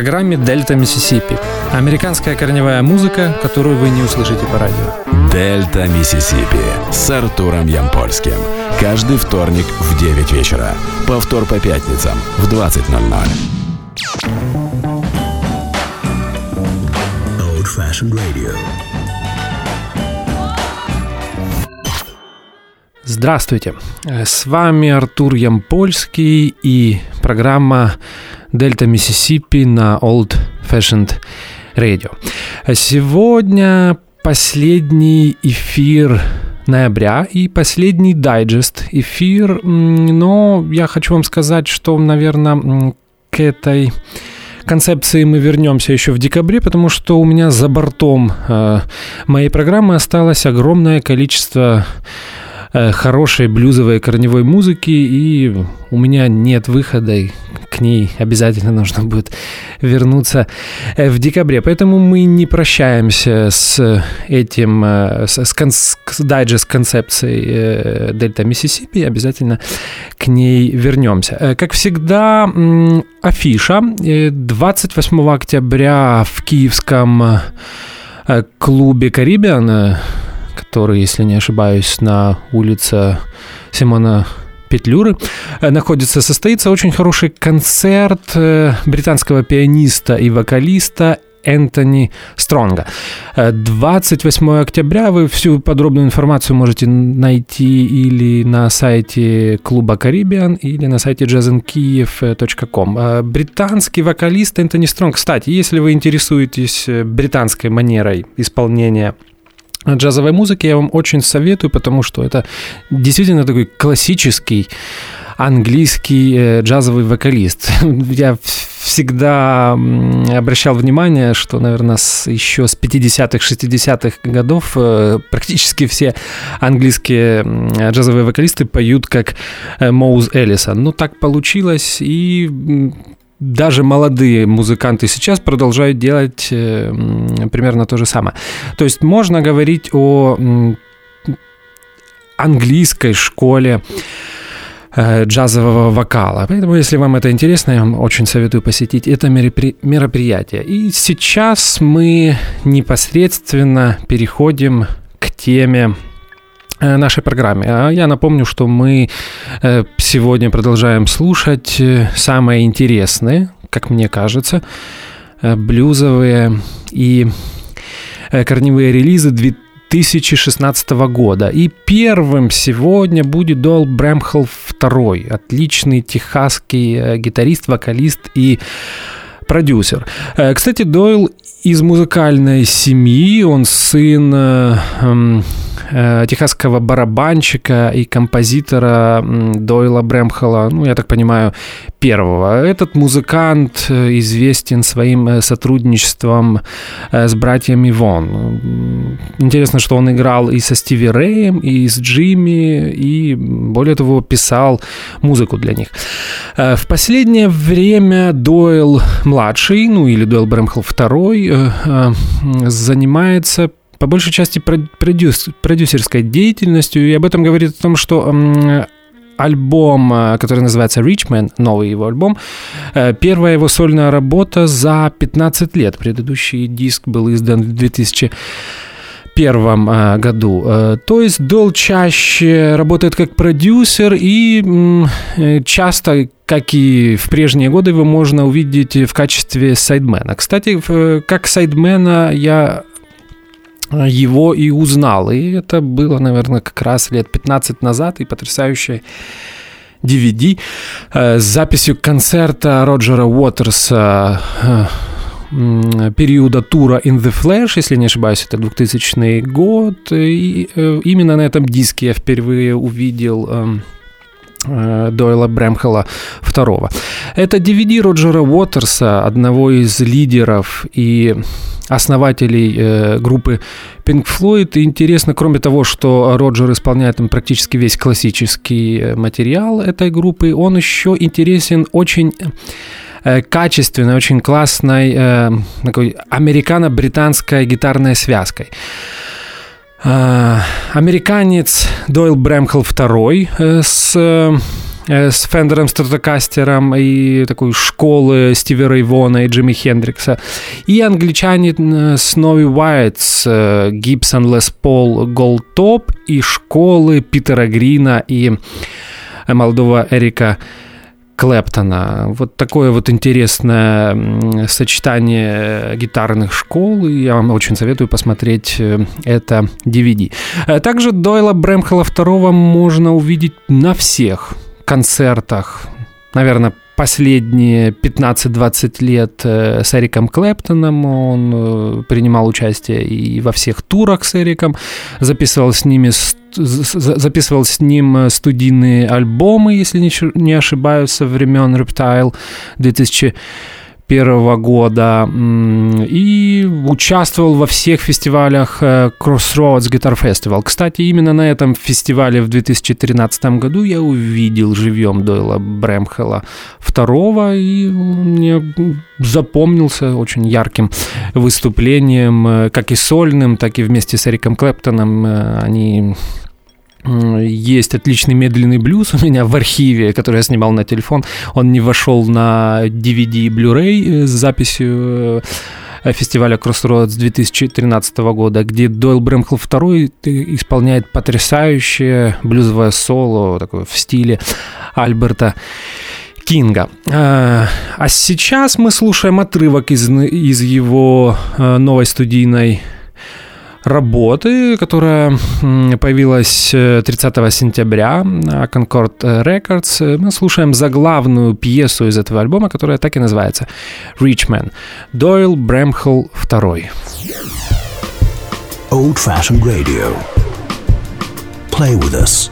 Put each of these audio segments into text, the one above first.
программе «Дельта Миссисипи». Американская корневая музыка, которую вы не услышите по радио. «Дельта Миссисипи» с Артуром Ямпольским. Каждый вторник в 9 вечера. Повтор по пятницам в 20.00. Old Fashioned Radio. Здравствуйте, с вами Артур Ямпольский и программа Дельта Миссисипи на Old Fashioned Radio. Сегодня последний эфир ноября и последний дайджест эфир, но я хочу вам сказать, что, наверное, к этой концепции мы вернемся еще в декабре, потому что у меня за бортом э, моей программы осталось огромное количество хорошей блюзовой корневой музыки, и у меня нет выхода, и к ней обязательно нужно будет вернуться э, в декабре. Поэтому мы не прощаемся с этим, э, с, с, с дайджест концепцией Дельта Миссисипи, обязательно к ней вернемся. Как всегда, афиша 28 октября в киевском клубе «Карибиан» который, если не ошибаюсь, на улице Симона Петлюры э, находится, состоится очень хороший концерт э, британского пианиста и вокалиста Энтони Стронга. 28 э, октября вы всю подробную информацию можете найти или на сайте клуба Caribbean, или на сайте jazzinkiev.com. Британский вокалист Энтони Стронг. Кстати, если вы интересуетесь британской манерой исполнения джазовой музыки я вам очень советую, потому что это действительно такой классический английский э, джазовый вокалист. Я всегда обращал внимание, что, наверное, с, еще с 50-х, 60-х годов э, практически все английские джазовые вокалисты поют как э, Моуз Эллисон. Ну, так получилось, и даже молодые музыканты сейчас продолжают делать э, примерно то же самое. То есть можно говорить о английской школе э, джазового вокала. Поэтому, если вам это интересно, я вам очень советую посетить это мероприятие. И сейчас мы непосредственно переходим к теме нашей программе. А я напомню, что мы э, сегодня продолжаем слушать э, самые интересные, как мне кажется, блюзовые и корневые релизы 2016 года. И первым сегодня будет Дойл Брэмхелл II, отличный техасский гитарист, вокалист и продюсер. Кстати, Дойл из музыкальной семьи, он сын эм, Э, техасского барабанщика и композитора Дойла Брэмхола, ну, я так понимаю, первого. Этот музыкант э, известен своим э, сотрудничеством с братьями Вон. Интересно, что он играл и со Стиви Рэем, и с Джимми, и, более того, писал музыку для них. В последнее время Дойл младший, ну или Дойл Брэмхол второй, занимается по большей части продюс, продюсерской деятельностью, и об этом говорит о том, что альбом, э, который называется Richman, новый его альбом, э, первая его сольная работа за 15 лет. Предыдущий диск был издан в 2000 первом э, году. То есть Дол чаще работает как продюсер и часто, как и в прежние годы, его можно увидеть в качестве сайдмена. Кстати, как сайдмена я его и узнал. И это было, наверное, как раз лет 15 назад, и потрясающая DVD э, с записью концерта Роджера Уотерса э, периода тура In the Flash, если не ошибаюсь, это 2000 год. И э, именно на этом диске я впервые увидел эм, Дойла Брэмхелла II. Это DVD Роджера Уотерса, одного из лидеров и основателей э, группы Pink Floyd. И интересно, кроме того, что Роджер исполняет там практически весь классический э, материал этой группы, он еще интересен очень э, качественной, очень классной э, такой американо-британской гитарной связкой. Э, американец Дойл Брэмхелл II э, с э, с Фендером Стратокастером и такой школы Стиви Рейвона и Джимми Хендрикса, и англичанин Сноуи Уайт с Гибсон Лес Пол Голтоп и школы Питера Грина и молодого Эрика Клэптона. Вот такое вот интересное сочетание гитарных школ. И я вам очень советую посмотреть э, это DVD. Э, также Дойла Брэмхела II можно увидеть на всех концертах. Наверное, последние 15-20 лет э, с Эриком Клэптоном. Он принимал участие и во всех турах с Эриком, записывал с ними записывал с ним э, студийные альбомы, если не ошибаюсь, со времен Reptile 2000 2021 года и участвовал во всех фестивалях э, Crossroads Guitar Festival. Кстати, именно на этом фестивале в 2013 году я увидел живьем Дойла Брэмхела второго и мне запомнился очень ярким выступлением, э, как и сольным, так и вместе с Эриком Клэптоном. Э, они есть отличный медленный блюз у меня в архиве, который я снимал на телефон. Он не вошел на DVD Blu-ray с записью э, фестиваля Crossroads 2013 года, где Дойл Брэмхл II исполняет потрясающее блюзовое соло такое в стиле Альберта Кинга. Э, а сейчас мы слушаем отрывок из, из его э, новой студийной работы, которая появилась 30 э, сентября на Concord Records. Мы слушаем заглавную пьесу из этого альбома, которая так и называется «Richman». Дойл Брэмхл II. Old Fashioned Radio. Play with us.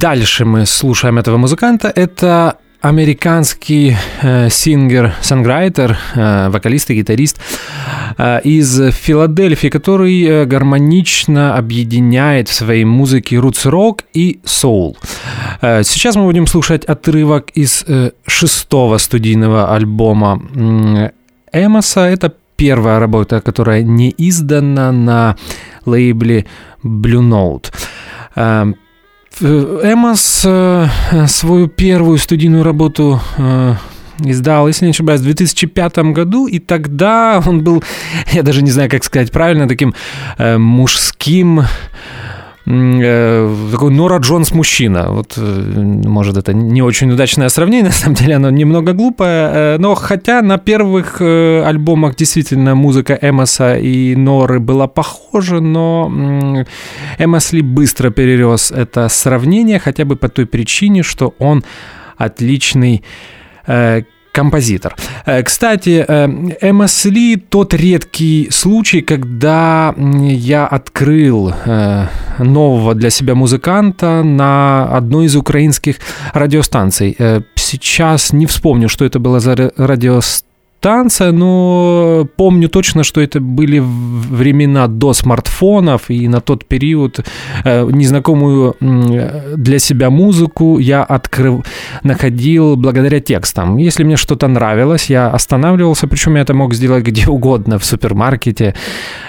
Дальше мы слушаем этого музыканта. Это американский э, singer-songwriter, э, вокалист и гитарист э, из Филадельфии, который э, гармонично объединяет в своей музыке roots-rock и соул. Э, сейчас мы будем слушать отрывок из э, шестого студийного альбома Эймоса. Это первая работа, которая не издана на лейбле Blue Note. Э, Эмос э, свою первую студийную работу э, издал, если не ошибаюсь, в 2005 году, и тогда он был, я даже не знаю, как сказать правильно, таким э, мужским Э, такой Нора Джонс мужчина. Вот, э, может, это не очень удачное сравнение, на самом деле оно немного глупое, э, но хотя на первых альбомах действительно музыка Эмоса и Норы была похожа, но Эмос Ли быстро перерос это сравнение, хотя бы по той причине, что он отличный композитор. Э, кстати, Эммас Ли тот редкий случай, когда я открыл э, нового для себя музыканта на одной из украинских радиостанций. Э, сейчас не вспомню, что это было за радиостанция танца, но помню точно, что это были времена до смартфонов, и на тот период э, незнакомую для себя музыку я открыл, находил благодаря текстам. Если мне что-то нравилось, я останавливался, причем я это мог сделать где угодно, в супермаркете,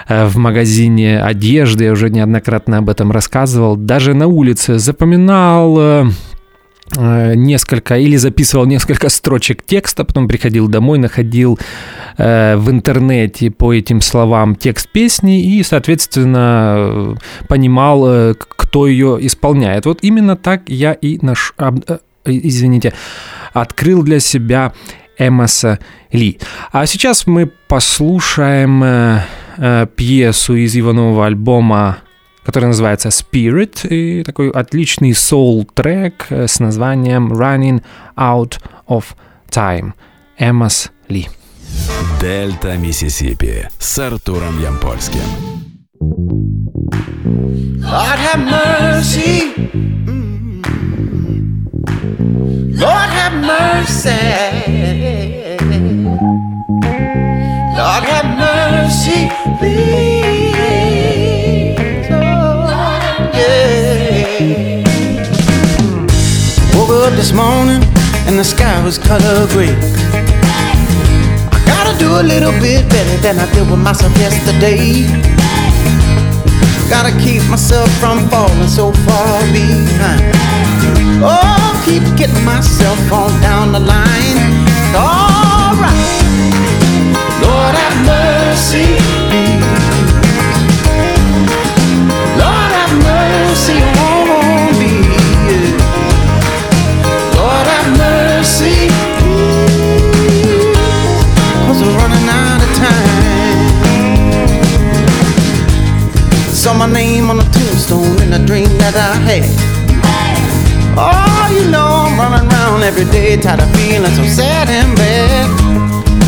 э, в магазине одежды, я уже неоднократно об этом рассказывал, даже на улице запоминал э, несколько или записывал несколько строчек текста, потом приходил домой, находил э, в интернете по этим словам текст песни и, соответственно, э, понимал, э, кто ее исполняет. Вот именно так я и наш, э, извините, открыл для себя Эмоса Ли. А сейчас мы послушаем э, э, пьесу из его нового альбома который называется Spirit, и такой отличный соул-трек с названием Running Out of Time. Эммас Ли. Дельта Миссисипи с Артуром Ямпольским. Lord have mercy. Lord have mercy. Lord have mercy, please. Mm. Woke up this morning and the sky was color gray. I gotta do a little bit better than I did with myself yesterday. Gotta keep myself from falling so far behind. Oh, keep getting myself on down the line. Alright, Lord have mercy Lord have mercy. Saw my name on a tombstone in a dream that I had. Oh, you know I'm running around every day, tired of feeling so sad and bad.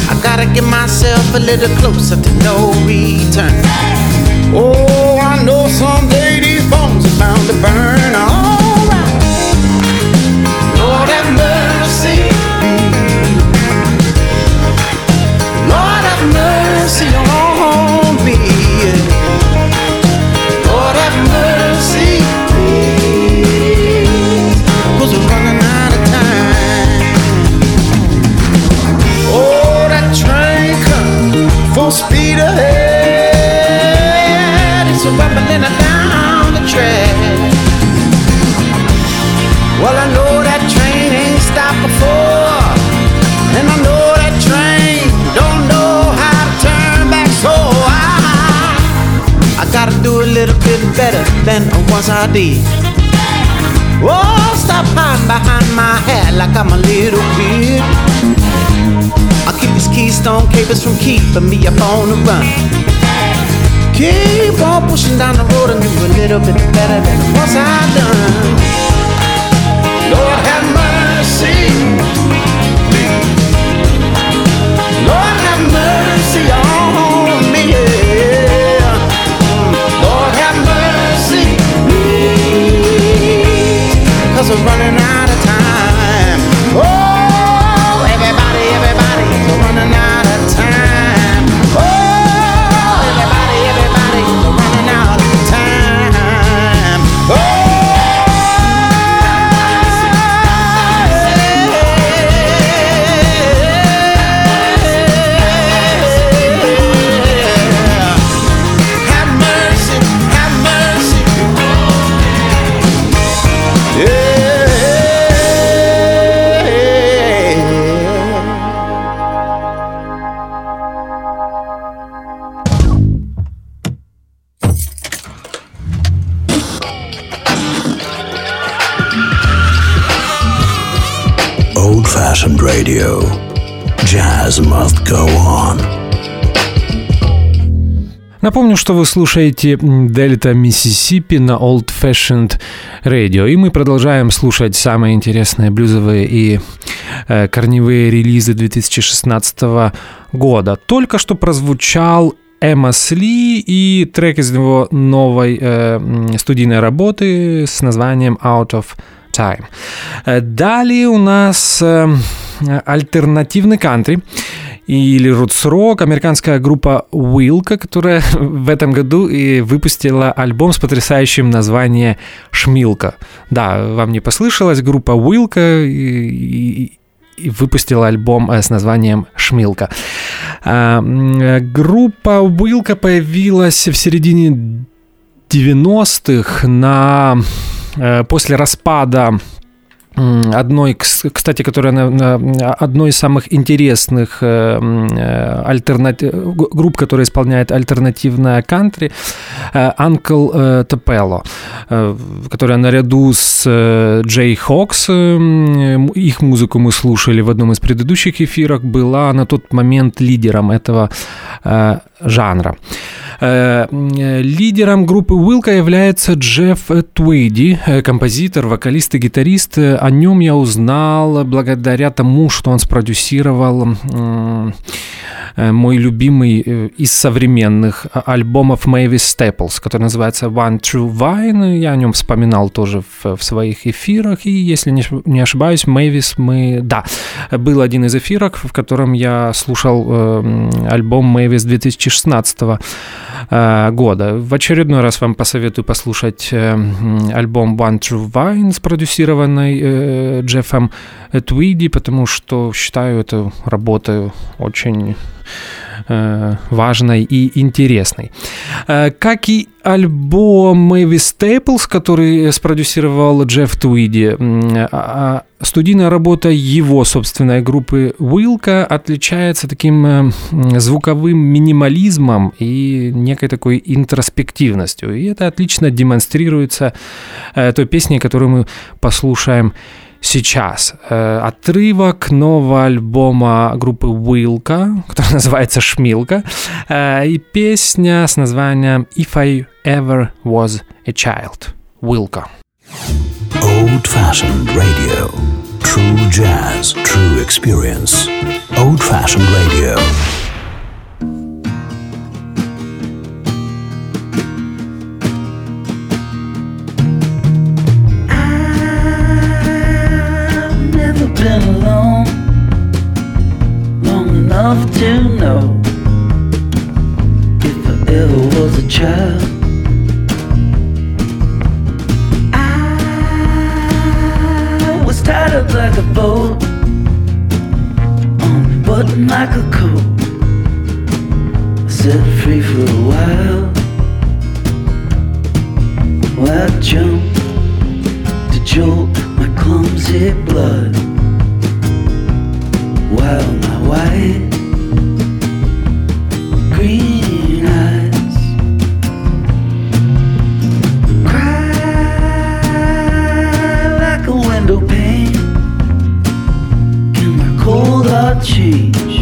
I gotta get myself a little closer to no return. Oh, I know someday these bones are bound to burn. Alright, Lord have mercy. Lord have mercy on speed ahead. It's a rumbling down the track. Well, I know that train ain't stopped before, and I know that train don't know how to turn back. So I, I gotta do a little bit better than once I did. Oh, stop hiding behind my hat like I'm a little kid. Keep these Keystone capers from keeping me up on the run. Keep on pushing down the road and do a little bit better than what I've done. Lord have mercy. Lord have mercy on me. Lord have mercy, I'm running out. Напомню, что вы слушаете Дельта Миссисипи на Old Fashioned Radio, и мы продолжаем слушать самые интересные блюзовые и э, корневые релизы 2016 года. Только что прозвучал Эмма Сли и трек из его новой э, студийной работы с названием Out of Time. Э, далее у нас э, альтернативный кантри или рутс-рок, американская группа Уилка, которая в этом году и выпустила альбом с потрясающим названием «Шмилка». Да, вам не послышалось, группа Уилка и, и, выпустила альбом с названием «Шмилка». А, группа Уилка появилась в середине 90-х на, э, после распада одной, кстати, которая одной из самых интересных э, э, альтернатив, групп, которая исполняет альтернативное кантри, Uncle Tupelo, которая наряду с Джей Хокс, их музыку мы слушали в одном из предыдущих эфиров, была на тот момент лидером этого жанра. Э, лидером группы Уилка является Джефф Твейди, э, композитор, вокалист и гитарист. О нем я узнал благодаря тому, что он спродюсировал Э, мой любимый из современных альбомов Мэвис Степлс, который называется One True Vine. Я о нем вспоминал тоже в, в своих эфирах. И если не, не ошибаюсь, Мэвис мы... Да, был один из эфиров, в котором я слушал э, альбом Мэвис 2016 э, года. В очередной раз вам посоветую послушать э, альбом One True Vine, спродюсированный э, Джеффом Твиди, потому что считаю эту работу очень Э, важной и интересной. Э, как и альбом Мэви Стейплс, который спродюсировал Джефф Твиди, а, а студийная работа его собственной группы Уилка отличается таким э, звуковым минимализмом и некой такой интроспективностью. И это отлично демонстрируется той песней, которую мы послушаем сейчас. Э, отрывок нового альбома группы Уилка, который называется «Шмилка», э, и песня с названием «If I Ever Was a Child». Уилка. Old-fashioned radio. True jazz, true experience. Old-fashioned radio. Enough to know if I ever was a child. I was tied up like a boat on button like a coat. Set free for a while. Well, I jumped to jolt my clumsy blood while my white green eyes cry like a. Can my cold heart change,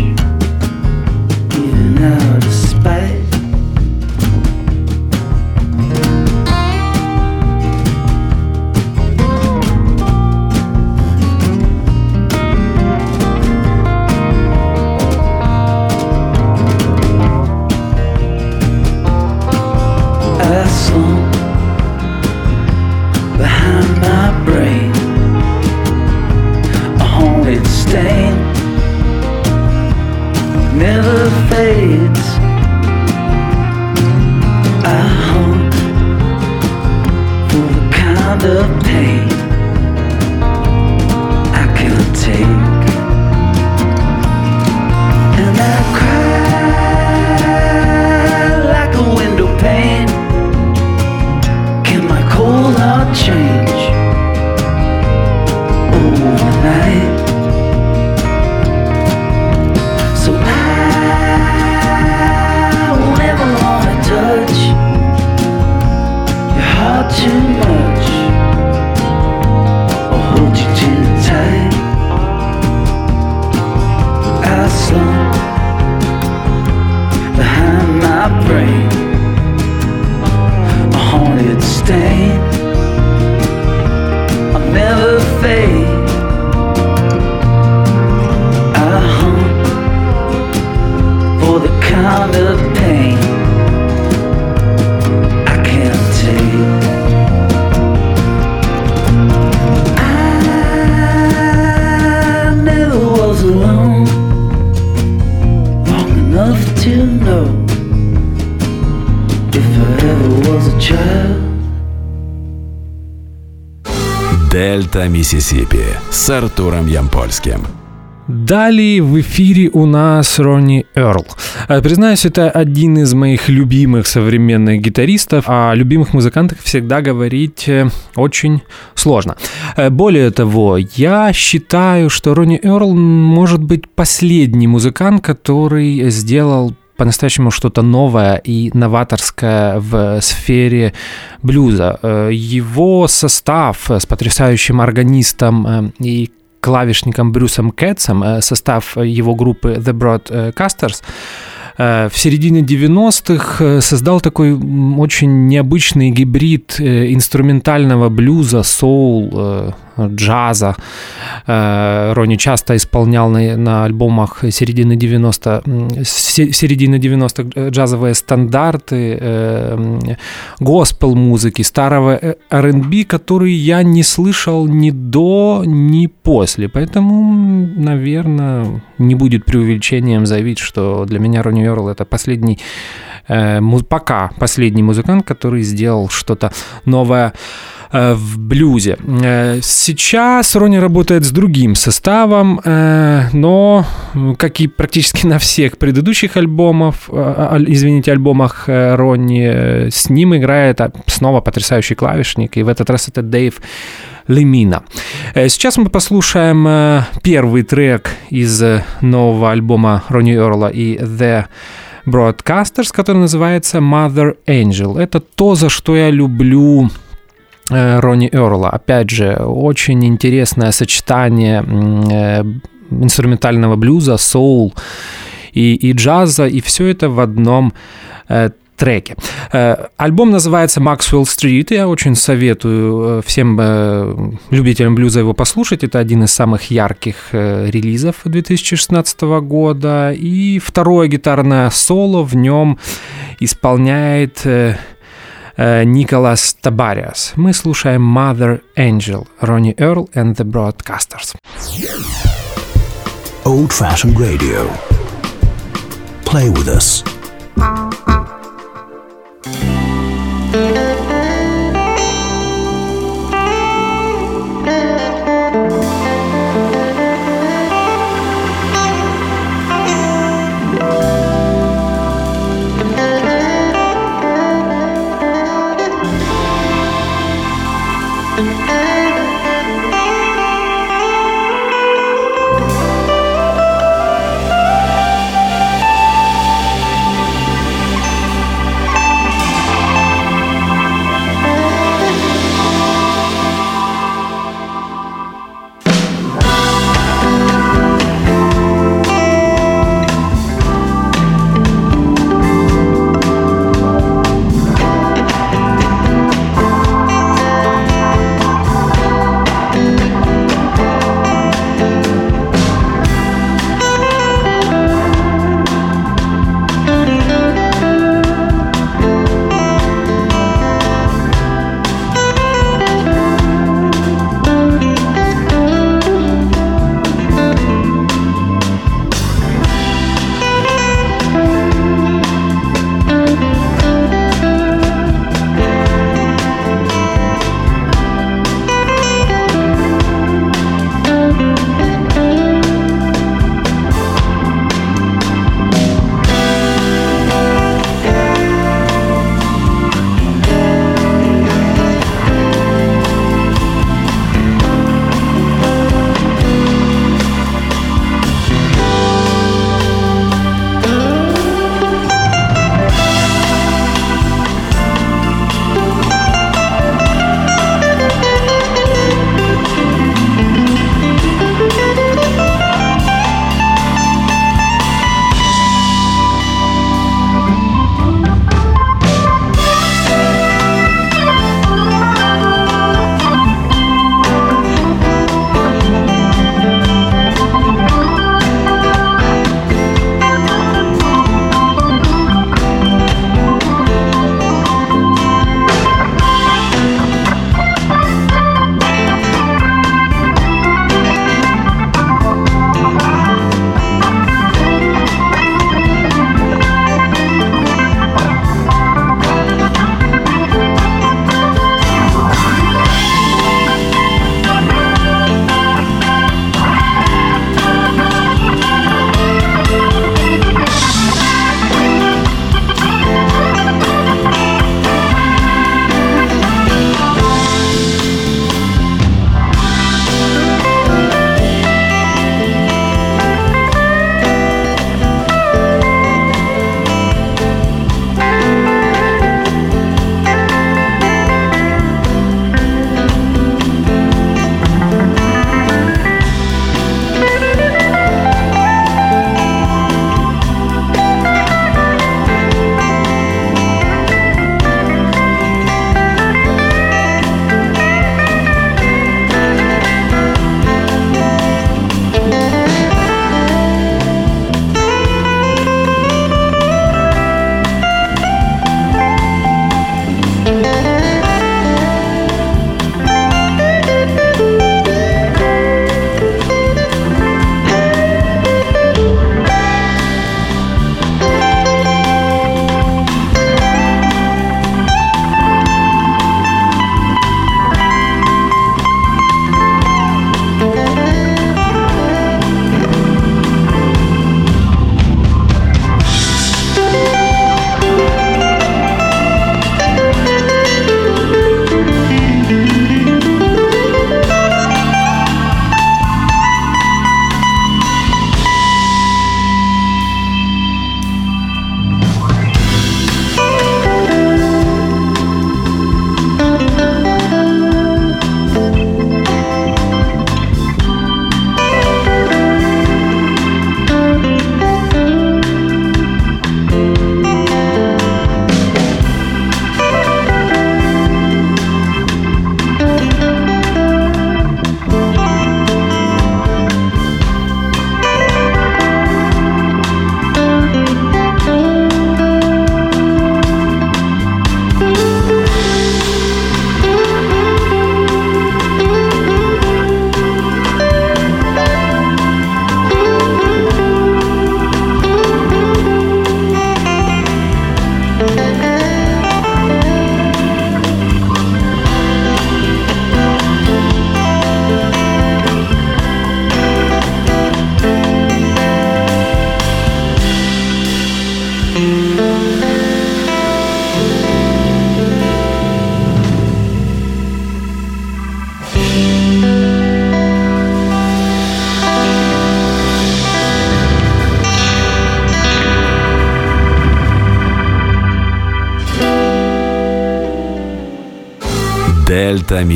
to know if I ever was a child. Дельта Миссисипи с Артуром Ямпольским. Далее в эфире у нас Ронни Эрл. Э, признаюсь, это один из моих любимых современных гитаристов. О любимых музыкантах всегда говорить э, очень сложно. Э, более того, я считаю, что Ронни Эрл может быть последний музыкант, который сделал по-настоящему что-то новое и новаторское в сфере блюза. Его состав с потрясающим органистом и клавишником Брюсом Кэтсом, э, состав его группы The Broadcasters, э, в середине 90-х э, создал такой очень необычный гибрид инструментального блюза, соул, джаза. Э, Ронни часто исполнял на, на альбомах середины 90 середины 90 джазовые стандарты, э, госпел музыки, старого э, R&B, который я не слышал ни до, ни после. Поэтому, наверное, не будет преувеличением заявить, что для меня Ронни Йорл это последний пока последний музыкант, который сделал что-то новое Э, в блюзе. Э, сейчас Ронни работает с другим составом, э, но, как и практически на всех предыдущих альбомах, извините, альбомах Ронни, с ним играет снова потрясающий клавишник, и в этот раз это Дэйв Лемина. Сейчас мы послушаем первый трек из нового альбома Ронни Орла и The Broadcasters, который называется Mother Angel. Это то, за что я люблю Э, Ронни Эрла. Опять же, очень интересное сочетание э, инструментального блюза, соул и, и джаза, и все это в одном э, треке. Альбом называется Maxwell Street. Я очень советую всем любителям блюза его послушать. Это один из самых ярких релизов 2016 года. И второе гитарное соло в нем исполняет Николас Табариас. Мы слушаем Mother Angel, Ronnie Earl and the Broadcasters. Old Fashioned Radio. Play with us.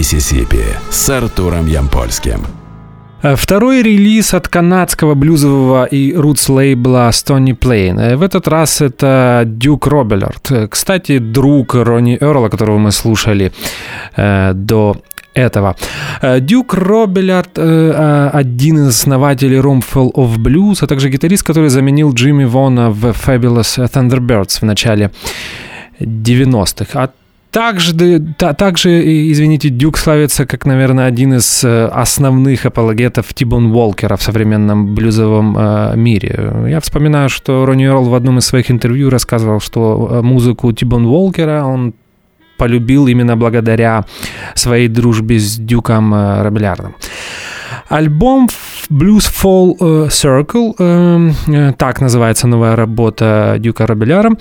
Миссисипи с Артуром Ямпольским. Э, Второй релиз от канадского блюзового и рутс лейбла Stony Plain. Э, В этот раз это Дюк Робеллард. Э, Кстати, друг Ронни Эрла, которого мы слушали э, до этого. Дюк Робеллард э, один из основателей Roomful of Blues, а также гитарист, который заменил Джимми Вона в Fabulous Thunderbirds в начале 90-х. А также, та- также, извините, Дюк славится как, наверное, один из э, основных апологетов Тибон Уолкера в современном блюзовом э, мире. Я вспоминаю, что Ронни Эрл в одном из своих интервью рассказывал, что э, музыку Тибон Уолкера он полюбил именно благодаря своей дружбе с Дюком э, Робелярдом. Альбом Blues Fall Circle, так называется новая работа Дюка Робеляра.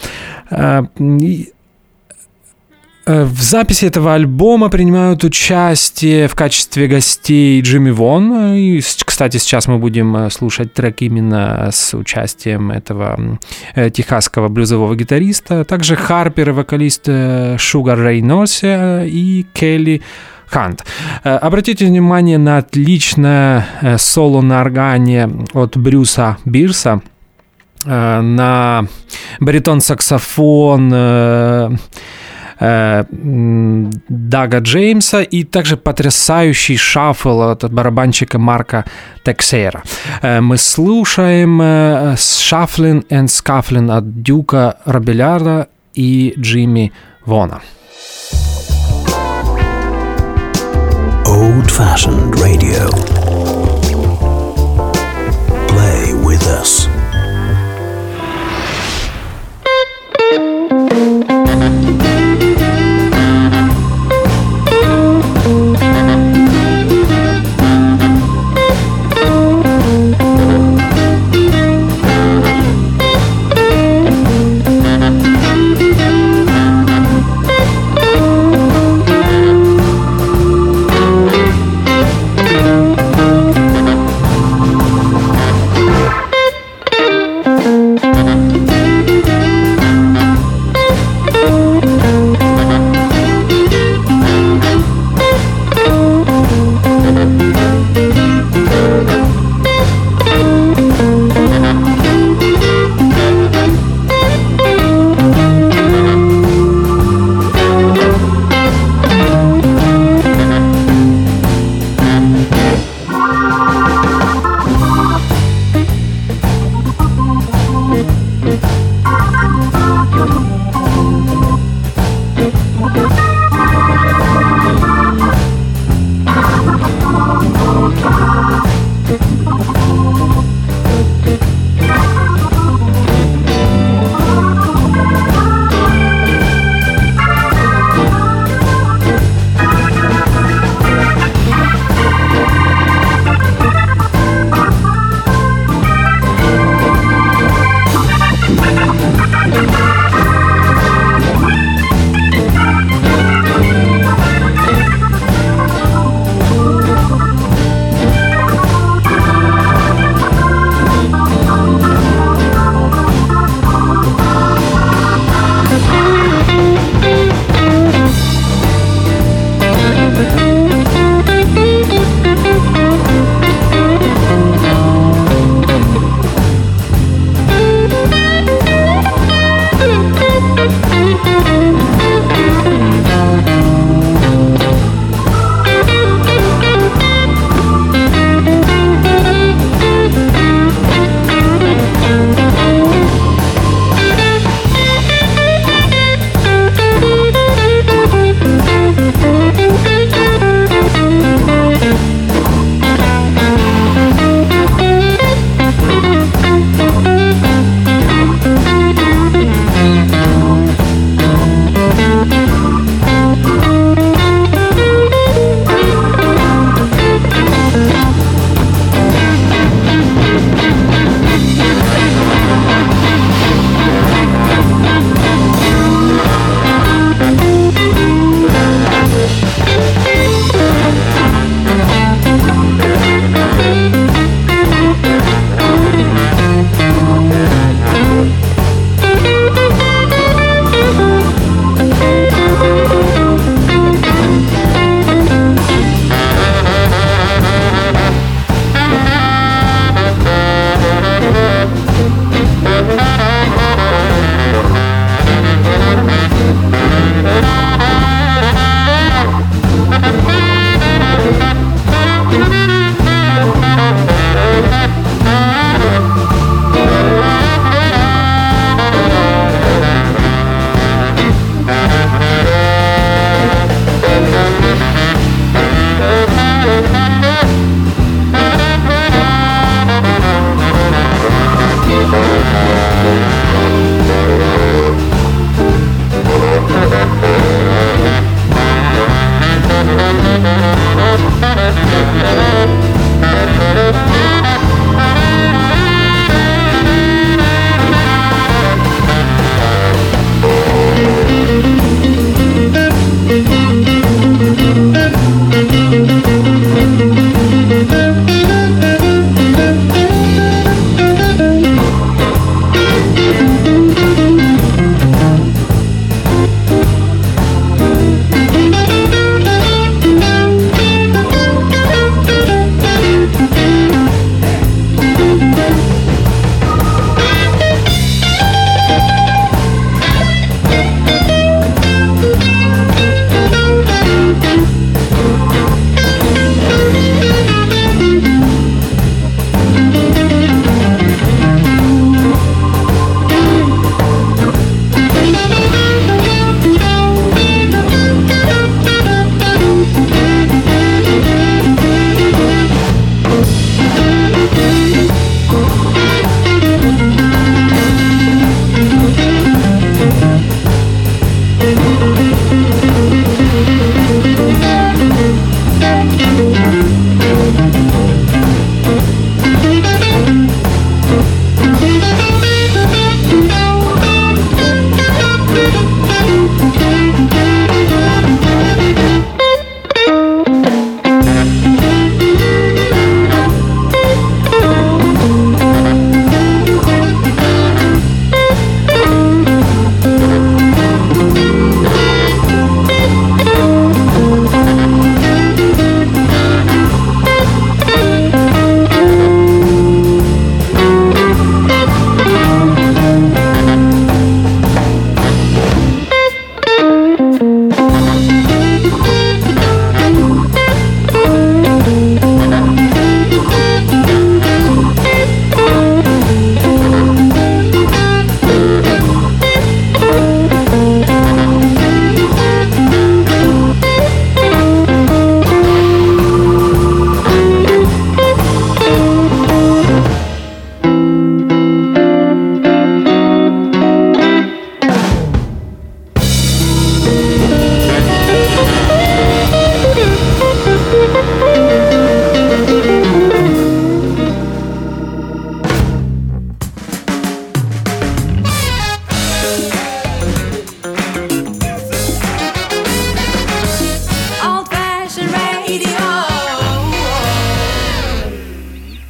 Э, В записи этого альбома принимают участие в качестве гостей Джимми Вон. И, кстати, сейчас мы будем э, слушать трек именно с участием этого э, техасского блюзового гитариста. Также Харпер и вокалист Шугар Рейносе и Келли Хант. Обратите внимание на отличное соло на органе от Брюса Бирса, на баритон-саксофон э, Дага Джеймса и также потрясающий шаффл от барабанщика Марка Тексейра. Э, Мы слушаем «Shuffling and Scuffling» от Дюка Робелярда и Джимми Вона. Old fashioned radio. Play with us.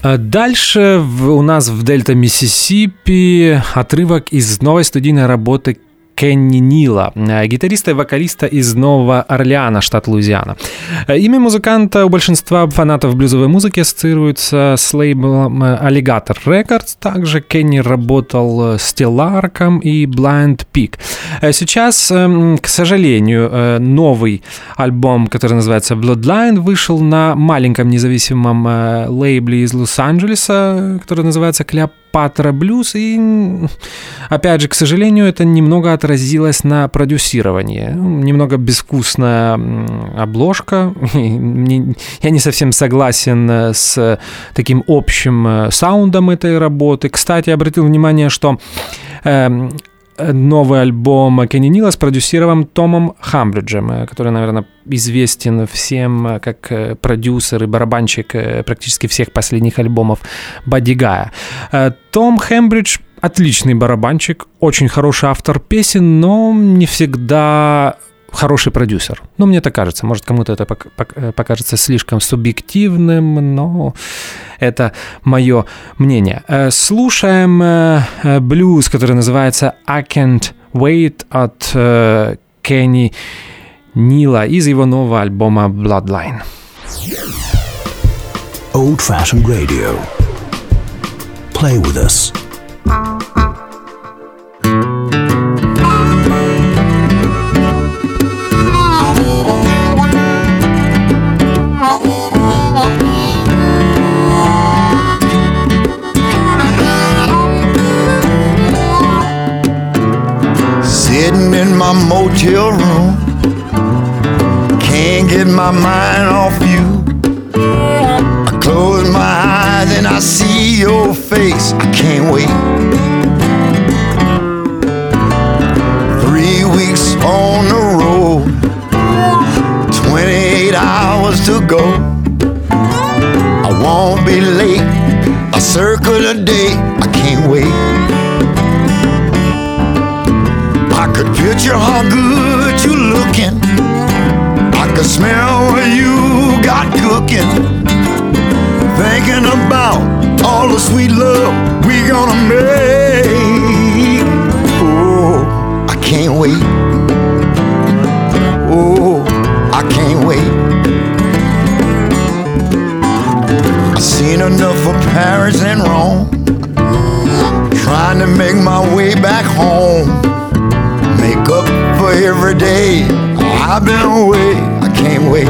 Дальше в- у нас в Дельта Миссисипи отрывок из новой студийной работы Кенни Нила, э, гитариста и вокалиста из Нового Орлеана, штат Луизиана. Э, Имя музыканта у большинства фанатов блюзовой музыки ассоциируется с лейблом э, Alligator Records. Также Кенни работал с Теларком и Blind Peak. Сейчас, эм, к сожалению, новый альбом, который называется Bloodline, вышел на маленьком независимом лейбле из Лос-Анджелеса, который называется Клеопатра Блюз. И, опять же, к сожалению, это немного отразилось на продюсировании. Немного безвкусная обложка. Я не совсем согласен э, с таким общим э, саундом этой работы. Кстати, обратил внимание, что эм, новый альбом Кенни Нила спродюсирован Томом Хамбриджем, э, который, наверное, известен всем э, как э, продюсер и барабанщик э, практически всех последних альбомов Бадди Гая. Э, Том Хембридж отличный барабанщик, очень хороший автор песен, но не всегда хороший продюсер. Ну, мне так кажется. Может, кому-то это э, покажется слишком субъективным, но это мое мнение. Э, Слушаем э, блюз, который называется «I Can't Wait» от Кенни Нила из его нового альбома «Bloodline». Old fashioned radio. Play with us. Sitting in my motel room, can't get my mind off you. I close my eyes and I see your face. I can't wait. Circle the day. I can't wait. I could picture how good you looking. I could smell what you got cooking. Thinking about all the sweet love we gonna make. Paris and Rome. Trying to make my way back home make up for every day I've been away. I can't wait.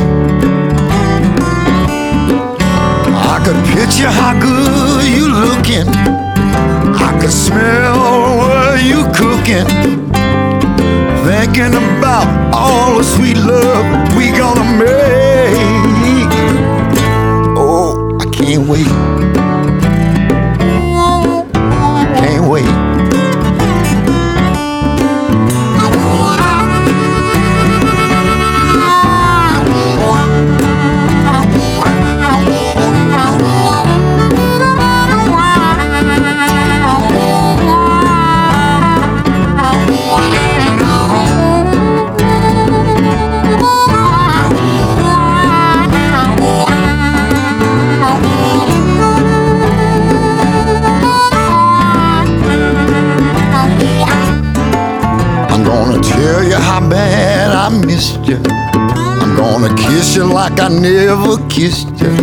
I could picture how good you looking. I could smell what you cooking. Thinking about all the sweet love we gonna make. Oh, I can't wait. Like I never kissed you.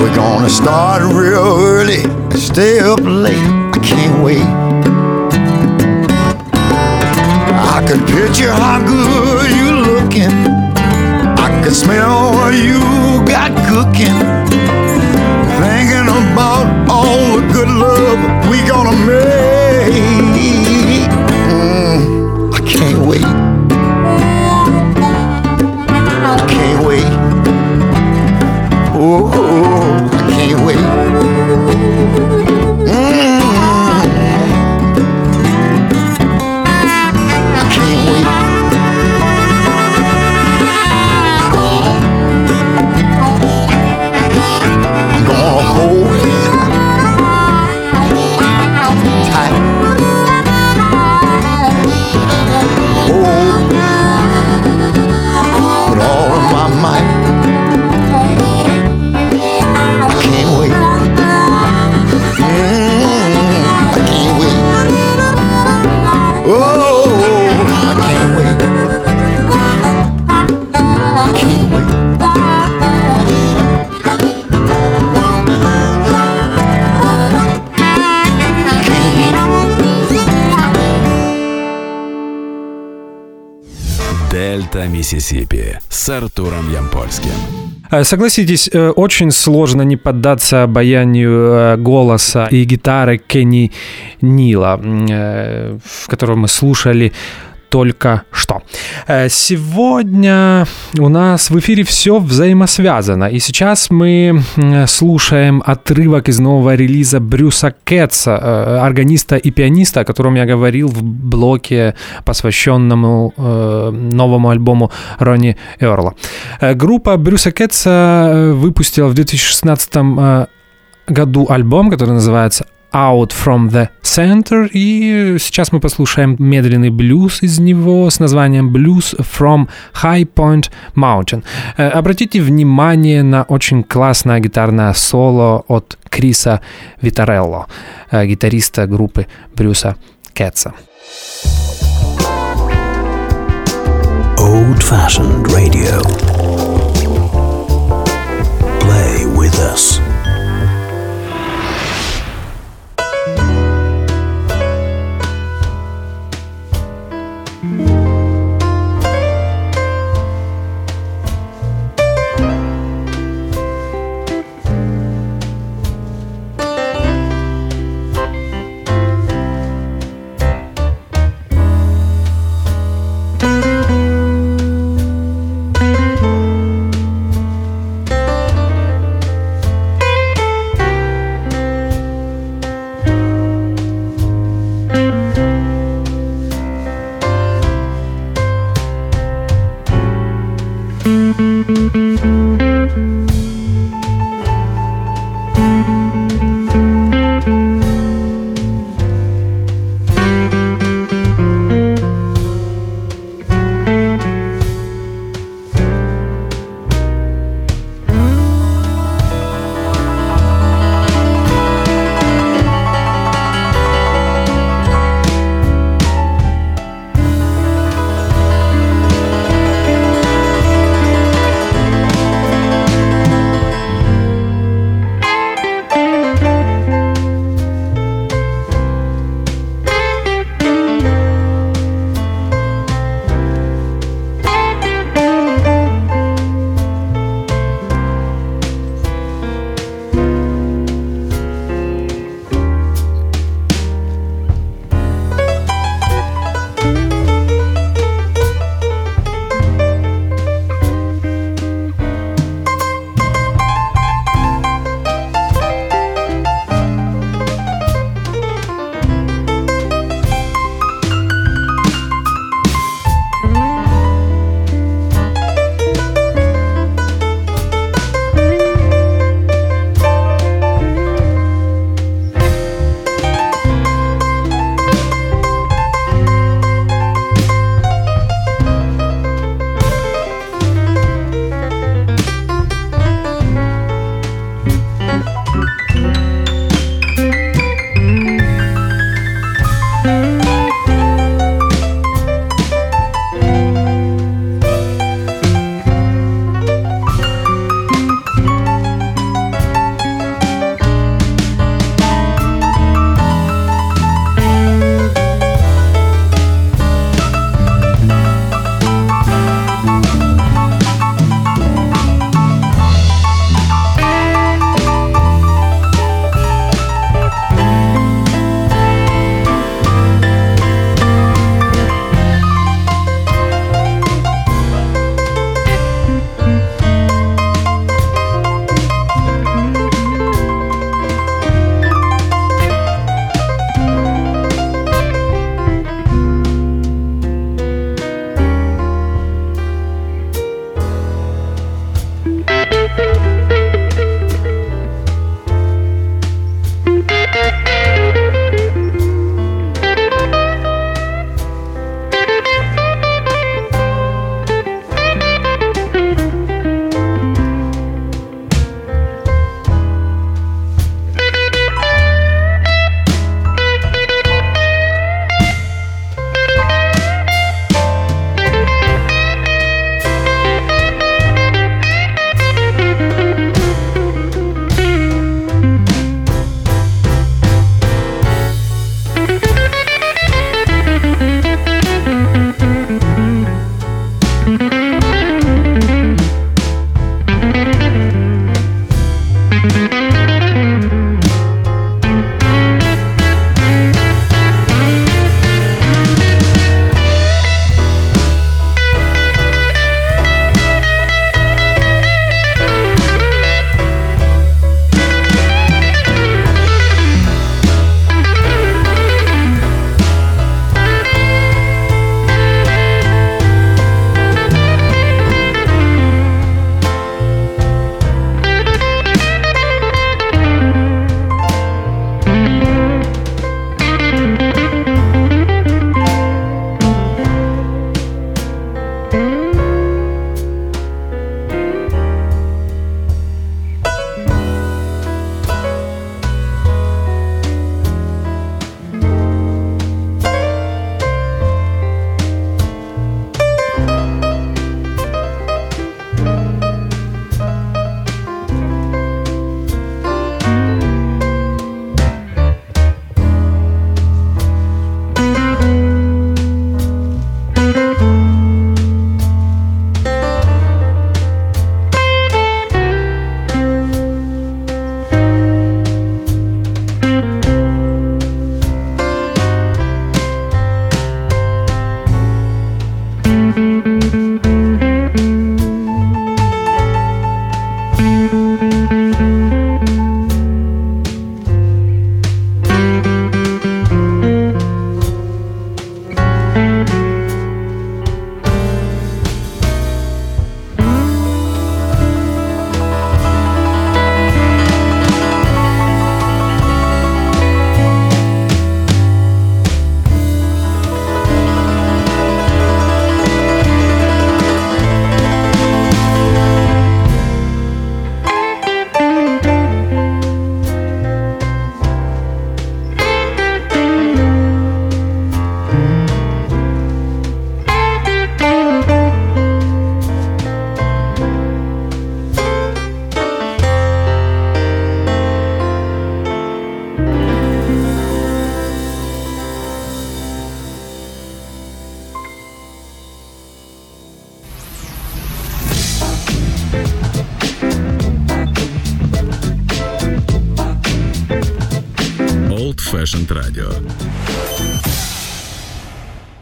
We're gonna start real early and stay up late. I can't wait. I could picture how good you looking. I could smell what you got cooking. Thinking about all the good Дельта Миссисипи с Артуром Ямпольским. Э, Согласитесь, э, очень сложно не поддаться обаянию э, голоса и гитары Кенни Нила, в котором мы слушали только что. Э, Сегодня у нас в эфире все взаимосвязано. И сейчас мы слушаем отрывок из нового релиза Брюса Кэтса, э, органиста и пианиста, о котором я говорил в блоке, посвященному э, новому альбому Ронни Эрла. Группа Брюса Кэтса выпустила в 2016 э, году альбом, который называется Out from the Center, и сейчас мы послушаем медленный блюз из него с названием Blues from High Point Mountain. Э, Обратите внимание на очень классное гитарное соло от Криса Витарелло, э, гитариста группы Брюса Кэтса. Old fashioned radio.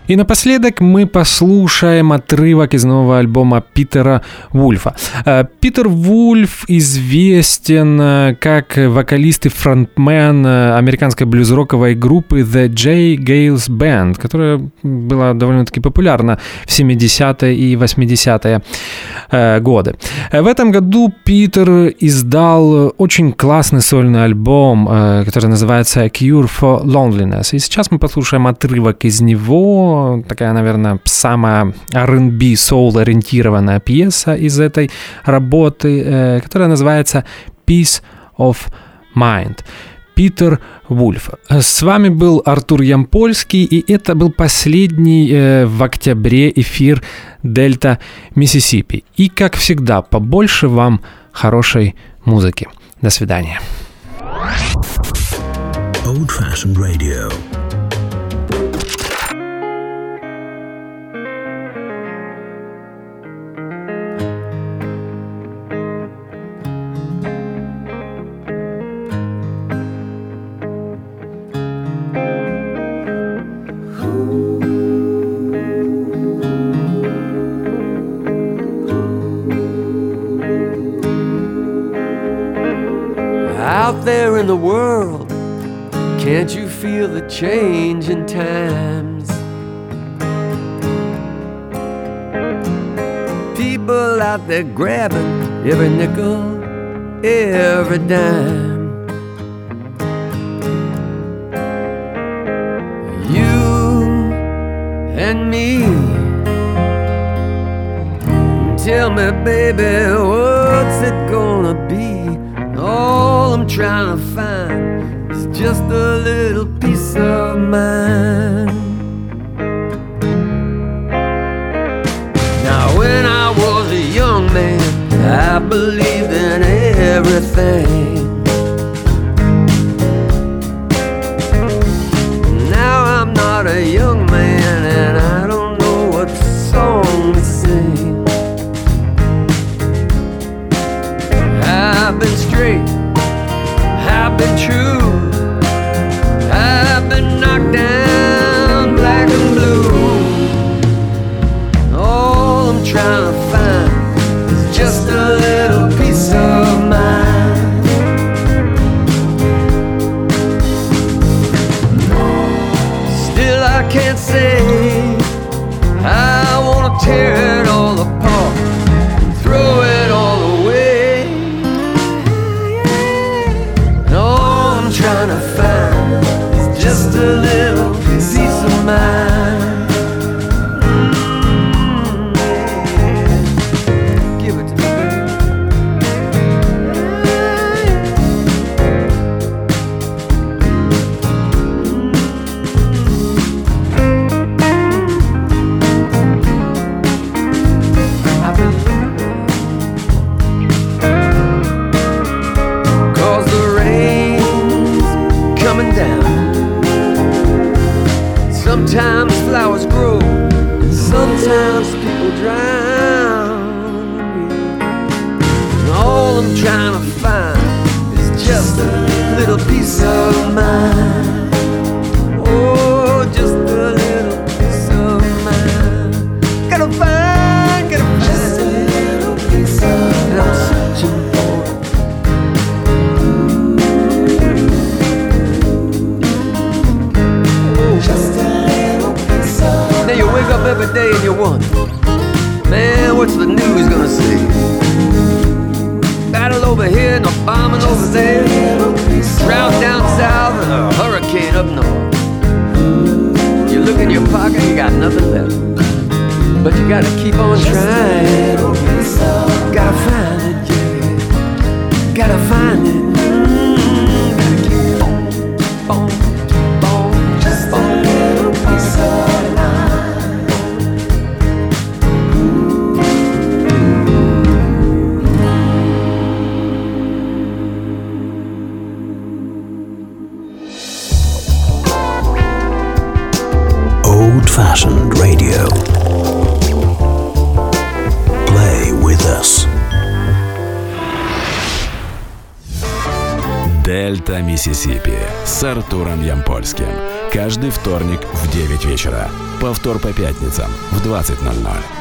И напоследок мы послушаем отрывок из нового альбома Питера Вульфа. Э, Питер Вульф известен э, как вокалист и фронтмен э, американской блюз-роковой группы The J. Gales Band, которая была довольно-таки популярна в 70-е и 80-е годы. В этом году Питер издал очень классный сольный альбом, который называется Cure for Loneliness. И сейчас мы послушаем отрывок из него, такая, наверное, самая R&B soul ориентированная пьеса из этой работы, э, которая называется Peace of Mind. Питер Вульф. С вами был Артур Ямпольский, и это был последний э, в октябре эфир Дельта Миссисипи. И, как всегда, побольше вам хорошей музыки. До свидания. Old Fashioned Radio. Out there in the world, can't you feel the change in times? People out there grabbing every nickel, every dime. You and me. Tell me, baby, what's it gonna be? Trying to find is just a little piece of mind. Now, when I was a young man, I believed in everything. Вечера. Повтор по пятницам в 20.00.